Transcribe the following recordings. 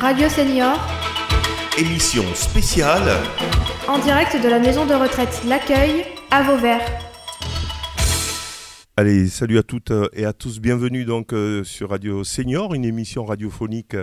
Radio Senior, Émission spéciale en direct de la maison de retraite L'Accueil à Vauvert. Allez, salut à toutes euh, et à tous, bienvenue donc euh, sur Radio Senior, une émission radiophonique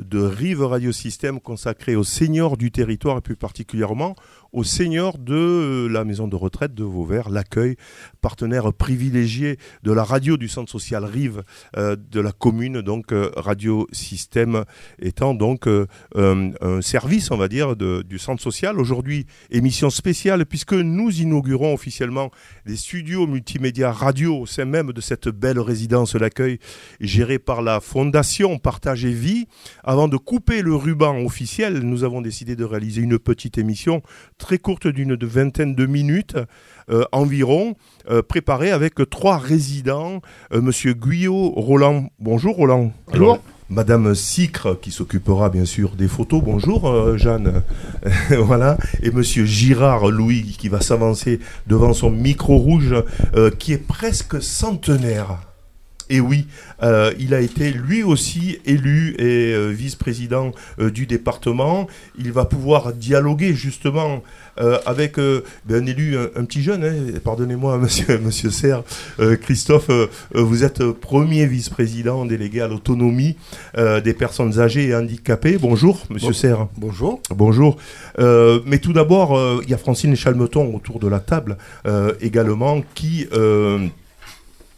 de Rive Radio Système consacrée aux seniors du territoire et plus particulièrement aux seniors de euh, la maison de retraite de Vauvert, l'accueil, partenaire privilégié de la radio du centre social Rive euh, de la commune, donc euh, Radio Système étant donc euh, euh, un service, on va dire, du centre social. Aujourd'hui, émission spéciale puisque nous inaugurons officiellement les studios multimédia radio au sein même de cette belle résidence l'accueil gérée par la Fondation Partage et Vie. Avant de couper le ruban officiel, nous avons décidé de réaliser une petite émission très courte d'une vingtaine de minutes euh, environ, euh, préparée avec trois résidents. Euh, Monsieur Guyot, Roland. Bonjour Roland. Bonjour. Madame Sicre qui s'occupera bien sûr des photos. Bonjour euh, Jeanne. voilà. Et Monsieur Girard Louis qui va s'avancer devant son micro rouge euh, qui est presque centenaire. Et oui, euh, il a été lui aussi élu et euh, vice-président euh, du département. Il va pouvoir dialoguer justement avec ben, un élu, un, un petit jeune. hein. Pardonnez-moi, monsieur, monsieur Serre, Christophe, vous êtes premier vice-président délégué à l'autonomie des personnes âgées et handicapées. Bonjour, monsieur Bon- Serre. Bonjour. Bonjour. Mais tout d'abord, il y a Francine Chalmeton autour de la table également qui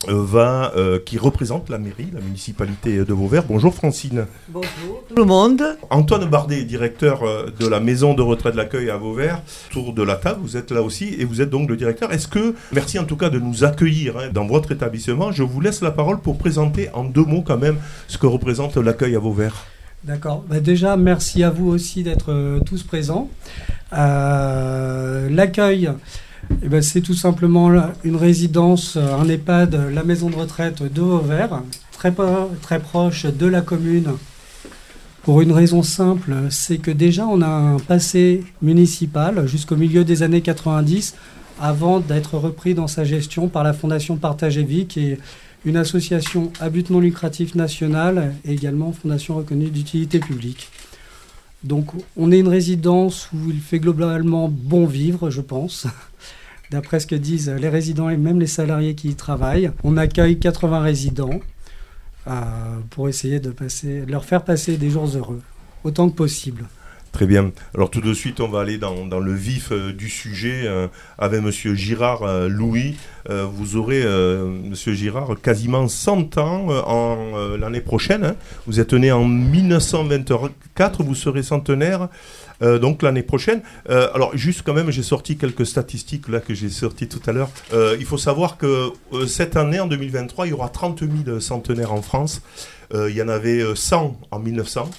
va, euh, qui représente la mairie, la municipalité de Vauvert. Bonjour Francine. Bonjour tout le monde. Antoine Bardet, directeur euh, de la maison de retraite de l'accueil à Vauvert, autour de la table, vous êtes là aussi et vous êtes donc le directeur. Est-ce que, merci en tout cas de nous accueillir hein, dans votre établissement, je vous laisse la parole pour présenter en deux mots quand même ce que représente l'accueil à Vauvert. D'accord. Bah déjà, merci à vous aussi d'être euh, tous présents. Euh, L'accueil, eh ben, c'est tout simplement une résidence, euh, un EHPAD, la maison de retraite de Vauvert, très, proche de la commune. Pour une raison simple, c'est que déjà on a un passé municipal jusqu'au milieu des années 90 avant d'être repris dans sa gestion par la Fondation Partage et Vie, qui est une association à but non lucratif nationale et également fondation reconnue d'utilité publique. Donc on est une résidence où il fait globalement bon vivre, je pense, d'après ce que disent les résidents et même les salariés qui y travaillent. On accueille 80 résidents euh, pour essayer de, leur faire passer des jours heureux, autant que possible. Très bien. Alors tout de suite, on va aller dans, le vif euh, du sujet euh, avec Monsieur Girard euh, Louis. Vous aurez, Monsieur Girard, quasiment 100 ans en l'année prochaine. hein. Vous êtes né en 1924, vous serez centenaire. donc l'année prochaine. Alors juste quand même, j'ai sorti quelques statistiques là que j'ai sorties tout à l'heure. Il faut savoir que cette année, en 2023, il y aura 30 000 centenaires en France. Euh, il y en avait euh, 100 en 1900.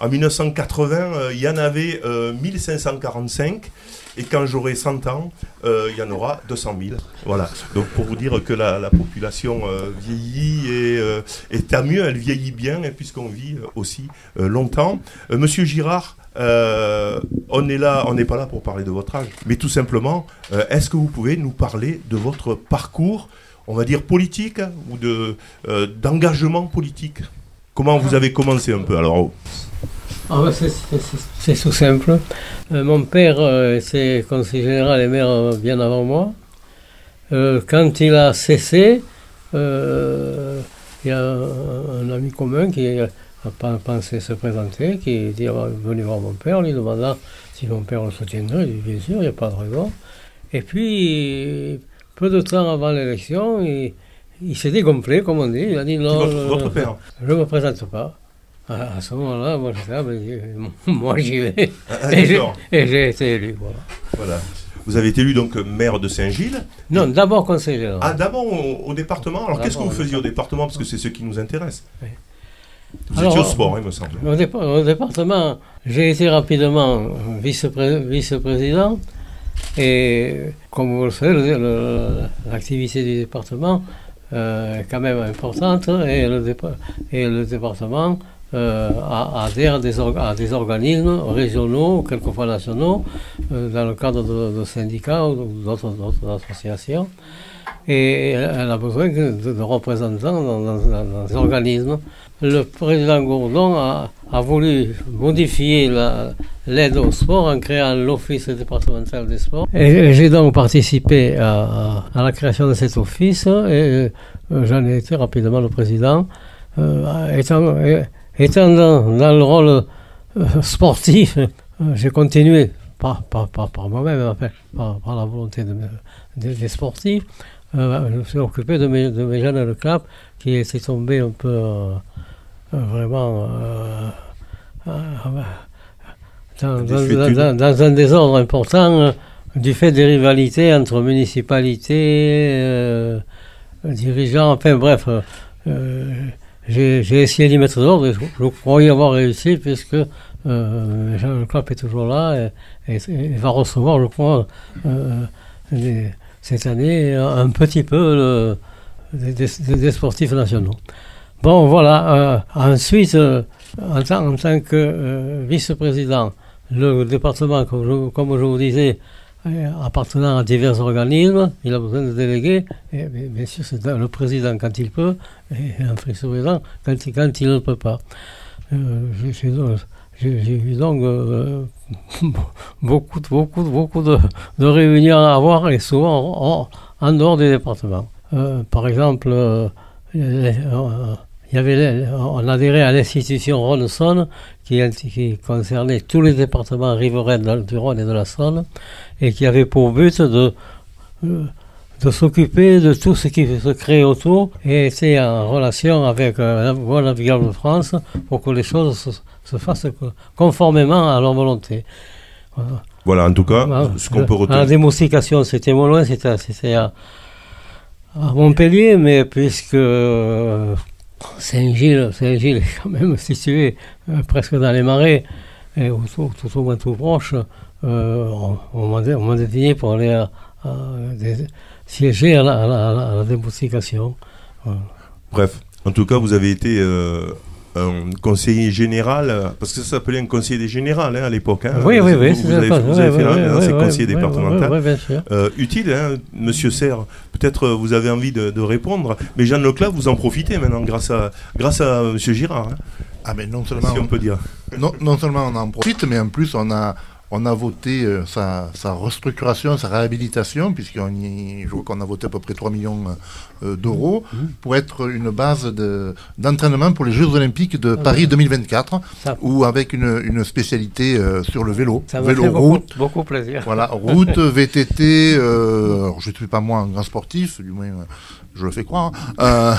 En 1980, euh, il y en avait euh, 1545. Et quand j'aurai 100 ans, euh, il y en aura 200 000. Voilà. Donc pour vous dire que la, la population euh, vieillit et, euh, tant mieux, elle vieillit bien, hein, puisqu'on vit euh, aussi euh, longtemps. Euh, Monsieur Girard, euh, on là, on n'est pas là pour parler de votre âge, mais tout simplement, euh, est-ce que vous pouvez nous parler de votre parcours, on va dire politique, hein, ou de euh, d'engagement politique? Comment vous avez commencé un peu Alors, Ah ouais, c'est- c'est c'est- c'est tout simple. Euh, mon père euh, était conseiller général et maire euh, bien avant moi. Euh, quand il a cessé, il y a un, ami commun qui pas pensé se présenter, qui dit ah, Venez voir mon père, lui demanda si mon père le soutiendrait. Il dit Bien sûr, il n'y a pas de raison. Et puis, peu de temps avant l'élection, il, il s'est dégonflé, comme on dit. Il a dit Non, votre, père je ne me présente pas. À, ce moment-là, moi, là, ben, moi j'y vais. Ah, Et j'ai- d'accord. Et j'ai été élu. Voilà. Voilà. Vous avez été élu donc maire de Saint-Gilles. Non, d'abord conseiller général. Ah, d'abord au, au département. Alors, qu'est-ce que vous faisiez au département? Parce que c'est ce qui nous intéresse. Oui. Vous Alors, étiez au sport, il me semble. Au, dépa- au département, j'ai été rapidement vice-pré- vice-président. Et comme vous le savez, l'activité du département quand même importante. Et le, dépa- et le département euh, adhère à des, organismes régionaux, quelquefois nationaux, euh, dans le cadre de, syndicats ou d'autres associations. Et elle a besoin de, représentants dans- dans ces organismes le président Gourdon a, a voulu modifier l'aide au sport en créant l'Office départemental des sports. Et, j'ai donc participé à, la création de cet office et euh, j'en ai été rapidement le président. Euh, étant, étant dans, le rôle euh, sportif, j'ai continué, pas, par moi-même, par, la volonté de, des sportifs, je me suis occupé de mes, de mes jeunes de club qui étaient tombés un peu vraiment euh, euh, dans, un désordre important euh, du fait des rivalités entre municipalités, dirigeants, enfin bref. j'ai essayé d'y mettre de l'ordre et je, crois y avoir réussi puisque Jean Leclerc est toujours là et, va recevoir, je crois, cette année un petit peu des sportifs nationaux. Bon, voilà. Euh, ensuite, euh, en, tant, que euh, vice-président, le département, comme je, vous disais, appartenant à divers organismes, il a besoin de délégués. Et, bien sûr, c'est le président quand il peut, et un vice-président quand, il ne peut pas. J'ai eu donc beaucoup, de, réunions à avoir, et souvent en, dehors des départements. par exemple, il y avait, on adhérait à l'institution Rhône-Saône qui, qui, concernait tous les départements riverains du Rhône et de la Saône et qui avait pour but de, euh, de s'occuper de tout ce qui se crée autour et était en relation avec la Voie navigable de France pour que les choses se, fassent conformément à leur volonté. Voilà, en tout cas, ce qu'on peut retenir. La démoustication, c'était moins loin, c'était à, à, Montpellier, mais puisque euh, Saint-Gilles, Saint-Gilles est quand même situé euh, presque dans les marais, et tout, au moins tout proche. Euh, on, m'a désigné pour aller siéger à la, à Bref, en tout cas, vous avez été euh, un conseiller général, parce que ça s'appelait un conseiller général hein, à l'époque. Hein. oui, oui, oui. Vous, avez, vous avez fait c'est conseiller départemental. Euh, utile, hein, monsieur Serre. Peut-être euh, vous avez envie de, répondre, mais Jeanne Leclerc, vous en profitez maintenant grâce à, grâce à monsieur Girard. Hein. Ah, mais non seulement. Si on, peut dire. Non, non seulement on en profite, mais en plus on a on a voté euh, sa, restructuration, sa réhabilitation, puisqu'on je vois qu'on a voté à peu près 3 millions euh, d'euros, mmh. Mmh. pour être une base d'entraînement pour les Jeux Olympiques de ah Paris 2024, ou avec une, spécialité euh, sur le vélo. Ça vélo fait route. Beaucoup, plaisir. Voilà, route, VTT, je ne suis pas moi un grand sportif, du moins je le fais croire. Hein. Euh,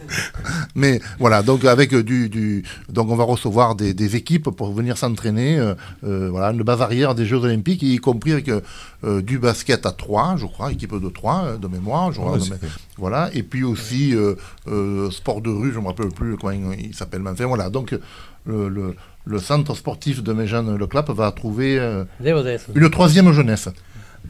mais voilà, donc avec du, du, donc on va recevoir des, équipes pour venir s'entraîner. Euh, euh, voilà, une base arrière des Jeux Olympiques, y compris avec du basket à 3, je crois, équipe de 3 de mémoire. Voilà, et puis aussi sport de rue, je ne me rappelle plus comment il s'appelle. Enfin voilà, donc le, le, centre sportif de Méjeanne Le Clap va trouver une troisième jeunesse.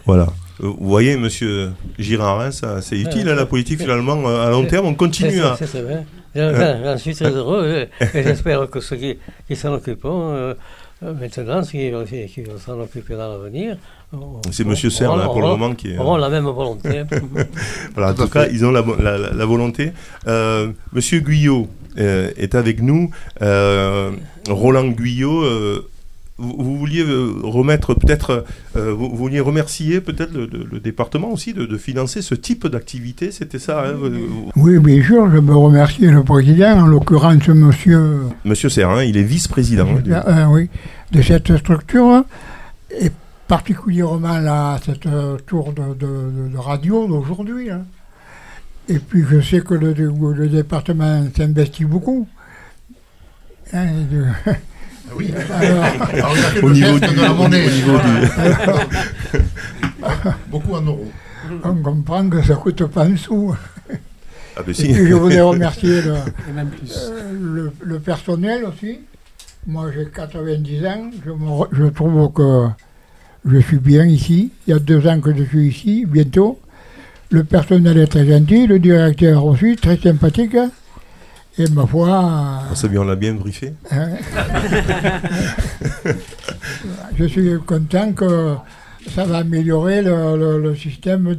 Voilà. Euh, vous voyez, monsieur Girard, hein, c'est utile à hein, la politique finalement. Euh, à long terme, on continue à. C'est vrai. J'en suis très heureux et j'espère que ceux qui, qui s'en occupent euh, maintenant, ceux qui, vont s'en occuper dans l'avenir. C'est monsieur Serre, là, pour le moment, qui auront la même volonté. voilà, en tout cas, ils ont la, la, volonté. monsieur Guyot est avec nous. Roland Guyot vous, vouliez euh, remettre peut-être, euh, vous, vouliez remercier peut-être le, département aussi de, financer ce type d'activité, c'était ça hein, Oui, bien sûr, je veux remercier le président, en l'occurrence monsieur... Monsieur Serrin, il est vice-président. Euh, oui, de cette structure, et particulièrement là, cette tour de, radio d'aujourd'hui. Hein. Et puis je sais que le, département s'investit beaucoup. Hein, oui. Alors, au niveau de la monnaie. Beaucoup en euros. On comprend que ça ne coûte pas un sou. Ah ben si. je voudrais remercier euh, le, personnel aussi. Moi j'ai 90 ans, je, je, trouve que je suis bien ici. Il y a deux ans que je suis ici, bientôt. Le personnel est très gentil, le directeur aussi, très sympathique. Et ma foi. Ça bien, on l'a bien briefé. Hein. je suis content que ça va améliorer le, système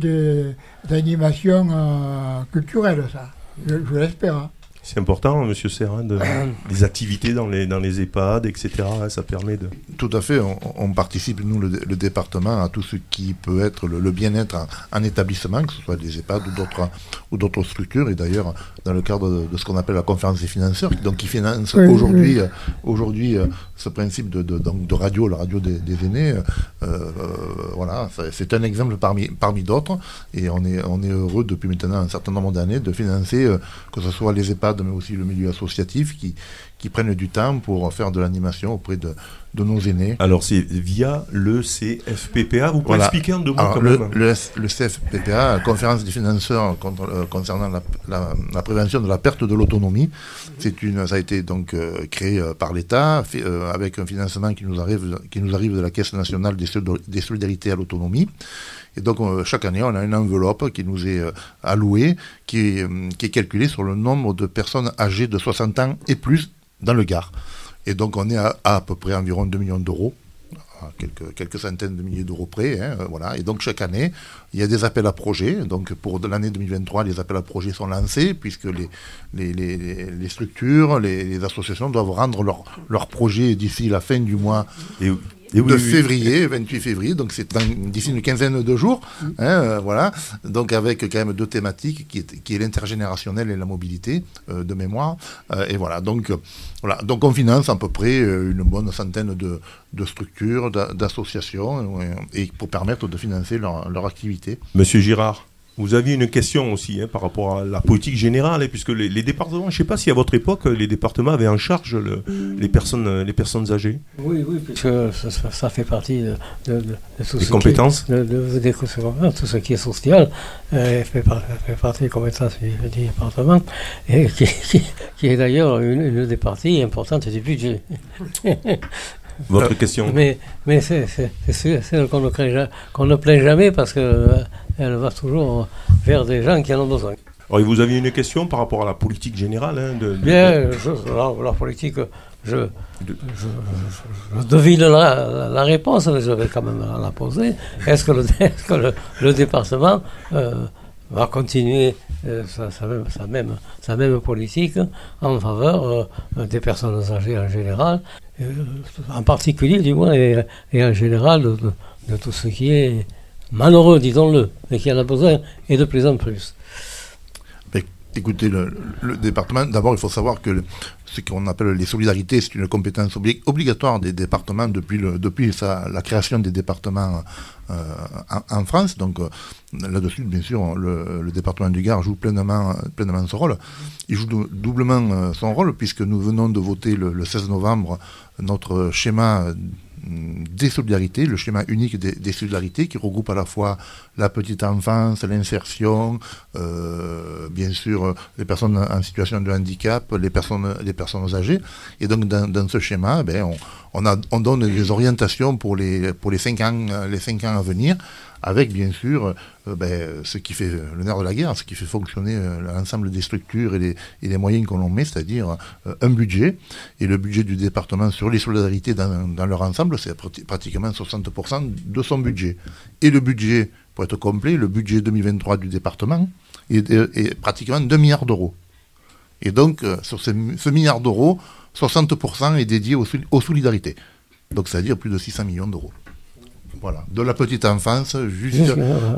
d'animation euh, culturelle, ça. Je, l'espère. Hein. C'est important, Monsieur Serrin, de, les activités dans les, dans les EHPAD, etc. Ça permet de. Tout à fait. On, participe, nous, le, département, à tout ce qui peut être le, bien-être en, établissement, que ce soit des EHPAD ou d'autres, ou d'autres structures. Et d'ailleurs, dans le cadre de, ce qu'on appelle la conférence des financeurs, donc qui finance aujourd'hui, aujourd'hui euh, ce principe de, de, radio, la radio des, aînés. Euh, euh, voilà, c'est un exemple parmi, parmi d'autres. Et on est, on est heureux depuis maintenant un certain nombre d'années de financer, que ce soit les EHPAD, mais aussi le milieu associatif, qui, qui prennent du temps pour faire de l'animation auprès de, de nos aînés. Alors c'est via le CFPPA, vous pouvez expliquer en deux mots le, le, le, CFPPA, conférence des financeurs euh, concernant la, la, prévention de la perte de l'autonomie, c'est une, ça a été donc euh, créé euh, par l'État avec un financement qui nous arrive, qui nous arrive de la Caisse nationale des, des solidarités à l'autonomie. Et donc, chaque année, on a une enveloppe qui nous est allouée, qui est, qui est calculée sur le nombre de personnes âgées de 60 ans et plus dans le Gard. Et donc on est à à, peu près environ 2 millions d'euros, quelques, quelques centaines de milliers d'euros près. Hein, voilà. Et donc chaque année, il y a des appels à projets. Donc pour l'année 2023, les appels à projets sont lancés puisque les, les, les, structures, les, associations doivent rendre leurs leur projets d'ici la fin du mois. De février, 28 février, donc c'est d'ici une quinzaine de jours, hein, euh, voilà, donc avec quand même deux thématiques qui est, qui est l'intergénérationnel et la mobilité euh, de mémoire, euh, et voilà, donc voilà, donc on finance à peu près une bonne centaine de, de structures, d'associations, et pour permettre de financer leur, leur activité. Monsieur Girard. Vous aviez une question aussi hein, par rapport à la politique générale, hein, puisque les, départements, je ne sais pas si à votre époque, les départements avaient en charge les, personnes, les personnes âgées. Oui, oui, puisque ça, fait partie de, de, tout ce compétences. Qui, de, tout ce qui est social euh, fait, partie des compétences du, département, et qui, est d'ailleurs une, des parties importantes du budget. Votre question Mais, mais c'est celle qu'on ne, ne plaît jamais parce que euh, elle va toujours vers des gens qui en ont besoin. Alors, vous aviez une question par rapport à la politique générale hein, de, Bien, la, politique, je, devine la, réponse, mais je vais quand même la poser. Est-ce que le, le, département euh, va continuer euh, sa, même, sa, même, politique en faveur euh, des personnes âgées en général, en particulier du moins, et, en général de tout ce qui est malheureux, disons-le, mais qui en a besoin, et de plus en plus. Écoutez, le, département, d'abord, il faut savoir que ce qu'on appelle les solidarités, c'est une compétence obligatoire des départements depuis, le, depuis la création des départements euh, en, France. Donc euh, là-dessus, bien sûr, le, département du Gard joue pleinement, pleinement son rôle. Il joue doublement euh, son rôle puisque nous venons de voter le, le 16 novembre notre schéma des solidarités, le schéma unique des, solidarités qui regroupe à la fois la petite enfance, l'insertion, euh, bien sûr les personnes en situation de handicap, les personnes, âgées. Et donc dans, ce schéma, ben, on, donne des orientations pour les, pour les cinq ans à venir avec bien sûr euh, ben, ce qui fait le nerf de la guerre, ce qui fait fonctionner euh, l'ensemble des structures et les, moyens qu'on met, c'est-à-dire euh, un budget. Et le budget du département sur les solidarités dans, leur ensemble, c'est pratiquement 60% de son budget. Et le budget, pour être complet, le budget 2023 du département est, pratiquement 2 milliards d'euros. Et donc, sur ce, milliard d'euros, 60% est dédié aux, aux solidarités. Donc, c'est-à-dire plus de 600 millions d'euros. Voilà, de la petite enfance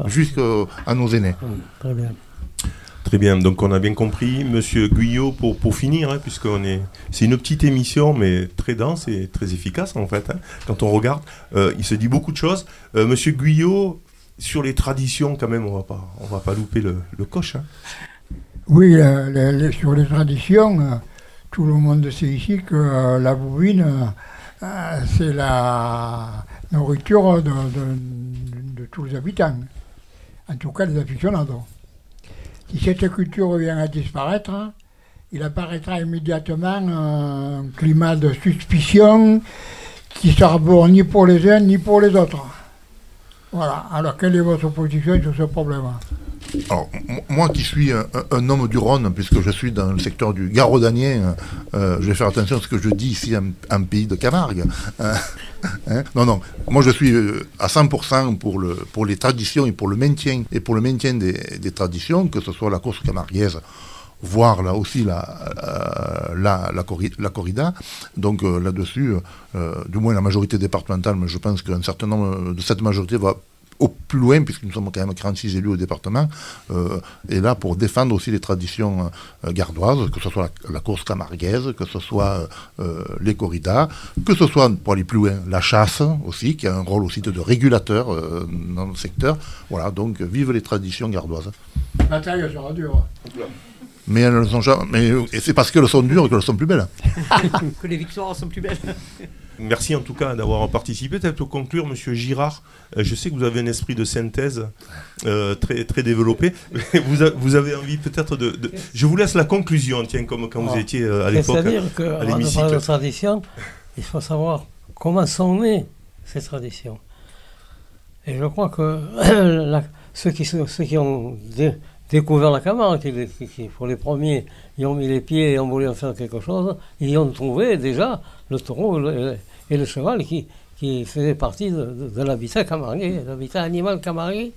jusqu'à nos aînés. Très bien. Très bien, donc on a bien compris. Monsieur Guyot, pour, pour finir, hein, puisqu'on est. C'est une petite émission, mais très dense et très efficace en fait. Hein. Quand on regarde, euh, il se dit beaucoup de choses. Euh, Monsieur Guyot, sur les traditions, quand même, on va pas, on va pas louper le, le coche. Hein. Oui, sur les traditions, euh, tout le monde sait ici que la bobine, c'est la nourriture de, tous les habitants, en tout cas des aficionados. Si cette culture vient à disparaître, il apparaîtra immédiatement un climat de suspicion qui sera bon ni pour les uns ni pour les autres. Voilà. Alors, quelle est votre position sur ce problème? Alors, moi qui suis un, homme du Rhône, puisque je suis dans le secteur du Garodanien, euh, je vais faire attention à ce que je dis ici en, pays de Camargue. Hein, hein. non, non, moi je suis euh, à 100% pour, le, pour les traditions et pour le maintien, et pour le maintien des, traditions, que ce soit la course camarguaise voire là aussi la, euh, corrida. Donc là-dessus, du moins la majorité départementale, mais je pense qu'un certain nombre de cette majorité va au plus loin, puisque nous sommes quand même 46 élus au département, euh, et là pour défendre aussi les traditions euh, gardoises, que ce soit la, course camarguaise, que ce soit euh, les corridas, que ce soit, pour aller plus loin, la chasse aussi, qui a un rôle aussi de, régulateur dans le secteur. Voilà, donc vive les traditions gardoises. Sera dure. Mais elles ne sont jamais. et c'est parce qu'elles sont dures qu'elles sont plus belles. que les victoires sont plus belles. Merci en tout cas d'avoir participé. Peut-être pour conclure, Monsieur Girard, euh, je sais que vous avez un esprit de synthèse euh, très, très développé. vous, vous avez envie peut-être de, Je vous laisse la conclusion, tiens, comme quand vous ah. étiez euh, à l'époque. C'est-à-dire qu'en parlant de tradition, il faut savoir comment sont nées ces traditions. Et je crois que ceux, qui, ceux qui ont découvert la Camargue, qui, pour les premiers, ils ont mis les pieds et ont voulu en faire quelque chose, ils ont trouvé déjà le taureau et le, cheval qui, qui faisaient partie de, l'habitat camarguais, l'habitat animal camarguais.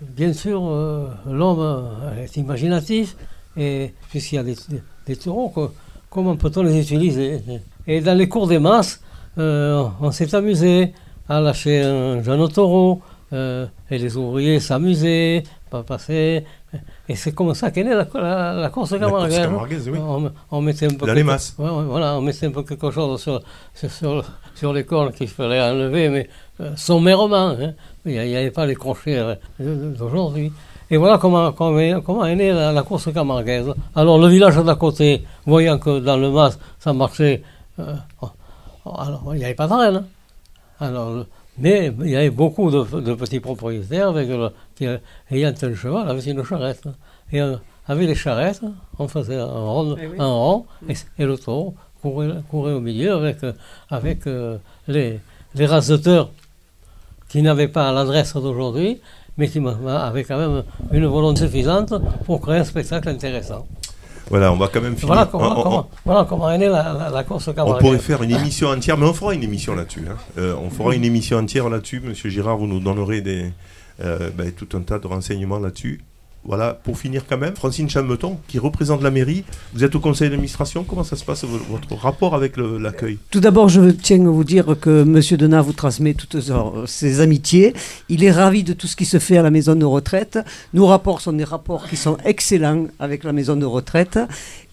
Bien sûr, euh, l'homme est imaginatif, et puisqu'il y a des, taureaux, comment peut-on les utiliser? Et dans les cours des masses, euh, on s'est amusé à lâcher un jeune taureau, euh, et les ouvriers s'amusaient, pas passer. Et c'est comme ça qu'est née la, la, course camarguaise. oui. on, mettait un peu Dans les masses. voilà, on mettait un peu quelque chose sur, sur, sur les cornes qu'il fallait enlever, mais euh, sommairement. Hein. Il n'y avait pas les crochets euh, d'aujourd'hui. Et voilà comment, comment, comment est née la, course camarguaise. Alors le village d'à côté, voyant que dans le mas, ça marchait, euh, alors il n'y avait pas de reine. Hein. Alors mais il y avait beaucoup de, petits propriétaires avec qui, ayant un cheval avec une charrette. Et euh, avec les charrettes, on faisait un rond, eh un rond et, le taureau courait, au milieu avec, euh, avec euh, les, les raseteurs qui n'avaient pas l'adresse d'aujourd'hui, mais qui avaient quand même une volonté suffisante pour créer un spectacle intéressant. Voilà, on va quand même finir. Voilà comment, est née la, course au On pourrait faire une émission entière, mais on fera une émission là-dessus. Hein. Euh, on fera une émission entière là-dessus. Monsieur Girard, vous nous donnerez des, euh, ben, tout un tas de renseignements là-dessus. Voilà, pour finir quand même, Francine Chameton, qui représente la mairie, vous êtes au conseil d'administration, comment ça se passe votre rapport avec l'accueil? Tout d'abord, je tiens à vous dire que M. Denat vous transmet toutes ses amitiés. Il est ravi de tout ce qui se fait à la maison de retraite. Nos rapports sont des rapports qui sont excellents avec la maison de retraite.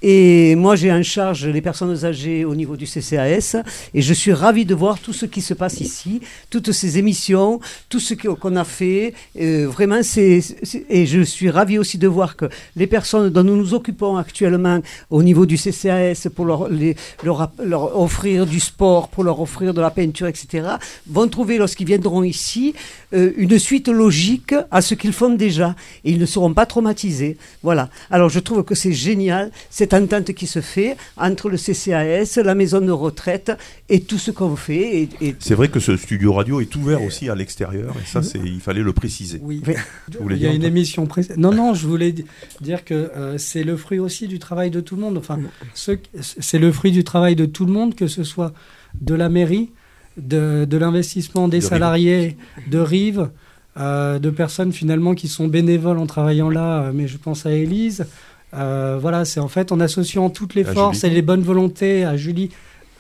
Et moi, j'ai en charge les personnes âgées au niveau du CCAS. Et je suis ravi de voir tout ce qui se passe ici, toutes ces émissions, tout ce qu'on a fait. Euh, vraiment, c'est, et je suis ravi aussi de voir que les personnes dont nous nous occupons actuellement au niveau du CCAS pour leur, offrir du sport, pour leur offrir de la peinture, etc., vont trouver, lorsqu'ils viendront ici, euh, une suite logique à ce qu'ils font déjà. Et ils ne seront pas traumatisés. Voilà. Alors, je trouve que c'est génial cette entente qui se fait entre le CCAS, la maison de retraite et tout ce qu'on fait. Et, C'est vrai que ce studio radio est ouvert aussi à l'extérieur, et ça, c'est, il fallait le préciser. Oui, il y a une émission précédente. Non, non, je voulais dire que euh, c'est le fruit aussi du travail de tout le monde. Enfin, c'est le fruit du travail de tout le monde, que ce soit de la mairie, de, de l'investissement des salariés de Rive. Euh, de personnes finalement qui sont bénévoles en travaillant là, euh, mais je pense à Élise, euh, voilà, c'est en fait en associant toutes les forces et les bonnes volontés à Julie.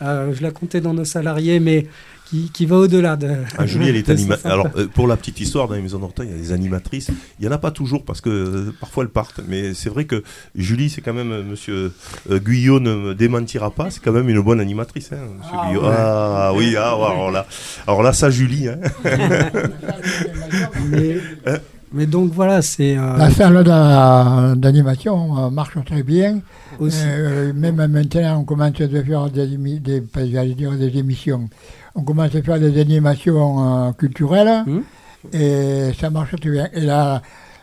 Euh, je la comptais dans nos salariés, mais qui, qui va au-delà de. Ah, Julie, elle est animatrice. Alors, euh, pour la petite histoire, dans les maisons d'Orta, il y a des animatrices. Il n'y en a pas toujours parce que parfois elles partent. Mais c'est vrai que Julie, c'est quand même, monsieur Guyot ne me démentira pas, c'est quand même une bonne animatrice. Hein, monsieur ah, Guyot. ah oui, ah, alors, là, alors là, ça, Julie. Hein. mais, hein mais donc voilà, c'est. Euh... La salle d'animation euh, marche très bien. Euh, même maintenant, on commence à faire des, des, dire des émissions. On commence à faire des animations euh, culturelles. Hum. Et ça marche très bien. Et là,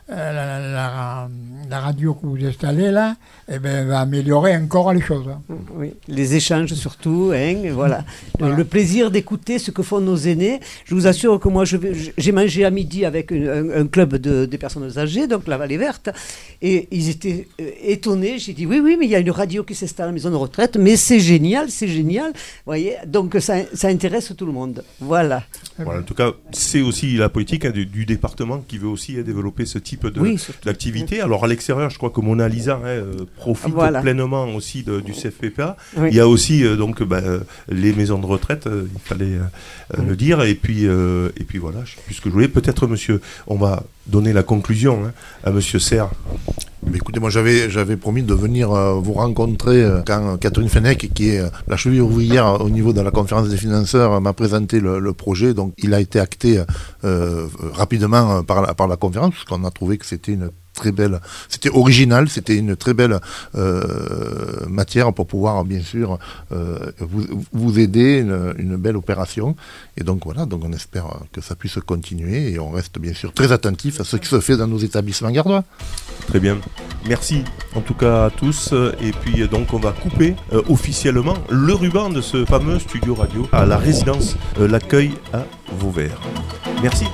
la, la, radio que vous installez là eh ben, va améliorer encore les choses. Hein. Oui, les échanges surtout, hein, voilà. Le, plaisir d'écouter ce que font nos aînés. Je vous assure que moi, j'ai mangé à midi avec un, club de, des personnes âgées, donc la Vallée Verte, et ils étaient euh, étonnés. J'ai dit oui, oui, mais il y a une radio qui s'installe à la maison de retraite, mais c'est génial, c'est génial. voyez, donc ça, ça, intéresse tout le monde. Voilà. voilà en tout cas, c'est aussi la politique hein, du, du, département qui veut aussi développer ce type type de Oui, d'activité. Alors à l'extérieur, je crois que Mona Lisa hein, euh, profite Voilà. pleinement aussi de- du CFPPA. Oui. Il y a aussi euh, donc bah, euh, les maisons de retraite, euh, il fallait euh, euh, Mm. le dire. Et puis et puis voilà, je sais plus ce que je voulais. Peut-être Monsieur, on va donner la conclusion hein, à Monsieur Serre. Écoutez, moi j'avais promis de venir euh, vous rencontrer euh, quand Catherine Fenech, qui est euh, la cheville ouvrière au niveau de la conférence des financeurs, m'a présenté le, projet. Donc il a été acté rapidement par la, conférence, parce qu'on a trouvé que c'était une très belle, c'était original, c'était une très belle euh, matière pour pouvoir bien sûr euh, vous, aider, une, belle opération. Et donc voilà, on espère que ça puisse continuer et on reste bien sûr très attentif à ce qui se fait dans nos établissements gardois. Très bien. Merci en tout cas à tous. Et puis donc on va couper euh, officiellement le ruban de ce fameux studio radio à la résidence L'accueil à Vauvert. Merci.